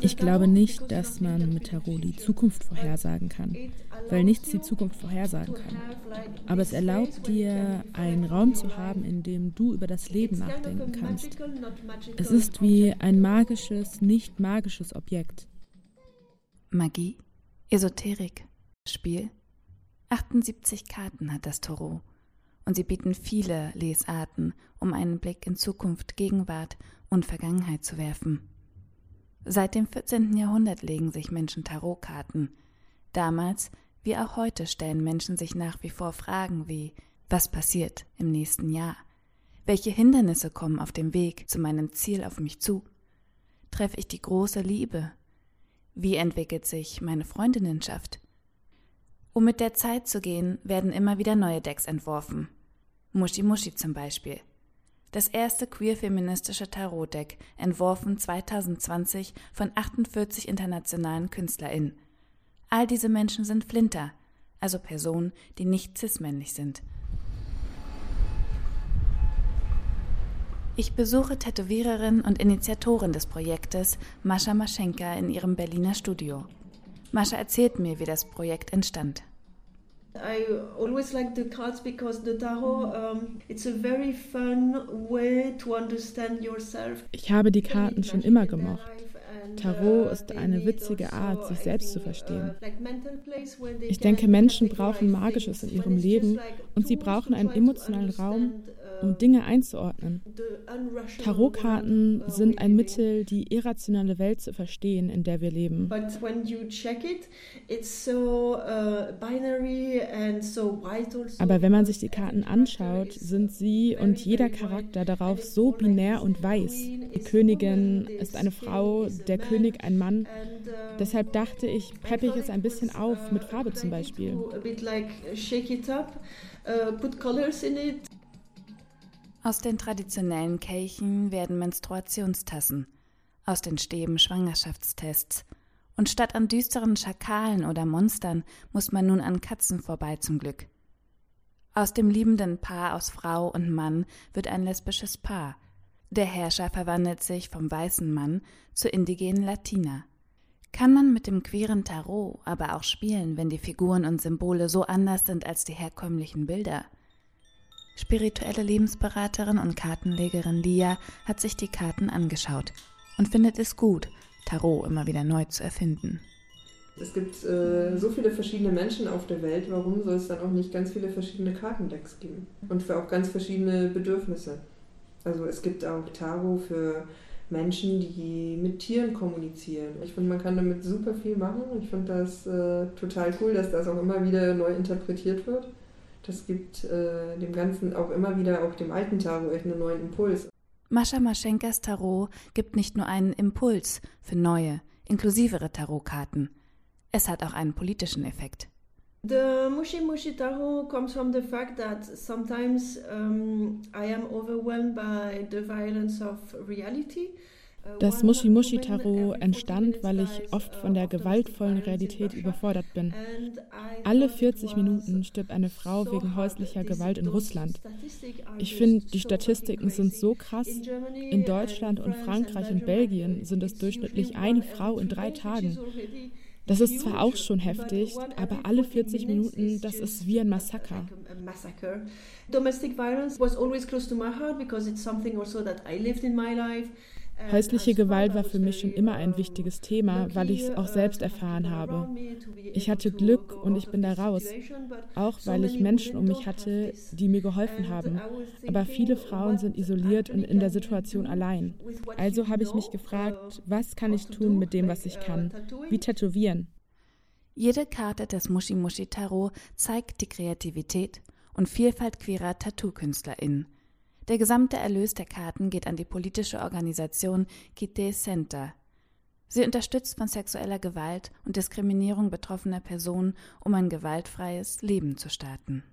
Ich glaube nicht, dass man mit Tarot die Zukunft vorhersagen kann, weil nichts die Zukunft vorhersagen kann. Aber es erlaubt dir, einen Raum zu haben, in dem du über das Leben nachdenken kannst. Es ist wie ein magisches, nicht magisches Objekt. Magie, Esoterik, Spiel. 78 Karten hat das Tarot und sie bieten viele Lesarten, um einen Blick in Zukunft, Gegenwart und Vergangenheit zu werfen. Seit dem 14. Jahrhundert legen sich Menschen Tarotkarten. Damals wie auch heute stellen Menschen sich nach wie vor Fragen wie was passiert im nächsten Jahr? Welche Hindernisse kommen auf dem Weg zu meinem Ziel auf mich zu? Treffe ich die große Liebe? Wie entwickelt sich meine Freundinnenschaft? Um mit der Zeit zu gehen, werden immer wieder neue Decks entworfen. Muschi Muschi zum Beispiel. Das erste queer-feministische Tarot-Deck, entworfen 2020 von 48 internationalen KünstlerInnen. All diese Menschen sind Flinter, also Personen, die nicht cis-männlich sind. Ich besuche Tätowiererin und Initiatorin des Projektes Mascha Maschenka in ihrem Berliner Studio. Mascha erzählt mir, wie das Projekt entstand. I always like the cards because the tarot um, it's a very fun way to understand yourself. Ich habe die Karten schon immer gemocht. Tarot ist eine witzige Art, sich selbst zu verstehen. Ich denke, Menschen brauchen Magisches in ihrem Leben und sie brauchen einen emotionalen Raum, um Dinge einzuordnen. Tarotkarten sind ein Mittel, die irrationale Welt zu verstehen, in der wir leben. Uh, also. Aber wenn man sich die Karten anschaut, sind sie und jeder Charakter darauf so binär und weiß. Die Königin ist eine Frau, der König ein Mann. Uh, Deshalb dachte ich, peppe ich es ein bisschen auf, mit Farbe zum Beispiel. Aus den traditionellen Kelchen werden Menstruationstassen, aus den Stäben Schwangerschaftstests. Und statt an düsteren Schakalen oder Monstern muss man nun an Katzen vorbei zum Glück. Aus dem liebenden Paar aus Frau und Mann wird ein lesbisches Paar. Der Herrscher verwandelt sich vom weißen Mann zur indigenen Latina. Kann man mit dem queeren Tarot aber auch spielen, wenn die Figuren und Symbole so anders sind als die herkömmlichen Bilder? Spirituelle Lebensberaterin und Kartenlegerin Lia hat sich die Karten angeschaut und findet es gut, Tarot immer wieder neu zu erfinden. Es gibt äh, so viele verschiedene Menschen auf der Welt, warum soll es dann auch nicht ganz viele verschiedene Kartendecks geben? Und für auch ganz verschiedene Bedürfnisse. Also es gibt auch Tarot für Menschen, die mit Tieren kommunizieren. Ich finde, man kann damit super viel machen. Ich finde das äh, total cool, dass das auch immer wieder neu interpretiert wird das gibt äh, dem Ganzen auch immer wieder, auch dem alten Tarot, echt einen neuen Impuls. Mascha Maschenkas Tarot gibt nicht nur einen Impuls für neue, inklusivere Tarotkarten. Es hat auch einen politischen Effekt. The Mushi Mushi Tarot comes from the fact that sometimes um, I am overwhelmed by the violence of reality. Das Mushi Mushi Tarot entstand, weil ich oft von der gewaltvollen Realität überfordert bin. Alle 40 Minuten stirbt eine Frau wegen häuslicher Gewalt in Russland. Ich finde, die Statistiken sind so krass. In Deutschland und Frankreich und Belgien sind es durchschnittlich eine Frau in drei Tagen. Das ist zwar auch schon heftig, aber alle 40 Minuten, das ist wie ein Massaker. Domestic violence was always close to my heart because it's something also that I lived in my life. Häusliche Gewalt war für mich schon immer ein wichtiges Thema, weil ich es auch selbst erfahren habe. Ich hatte Glück und ich bin da raus, auch weil ich Menschen um mich hatte, die mir geholfen haben. Aber viele Frauen sind isoliert und in der Situation allein. Also habe ich mich gefragt, was kann ich tun mit dem, was ich kann? Wie tätowieren? Jede Karte des Mushi Mushi Tarot zeigt die Kreativität und Vielfalt queerer Tattoo-KünstlerInnen der gesamte Erlös der Karten geht an die politische Organisation Kite Center. Sie unterstützt von sexueller Gewalt und Diskriminierung betroffener Personen, um ein gewaltfreies Leben zu starten.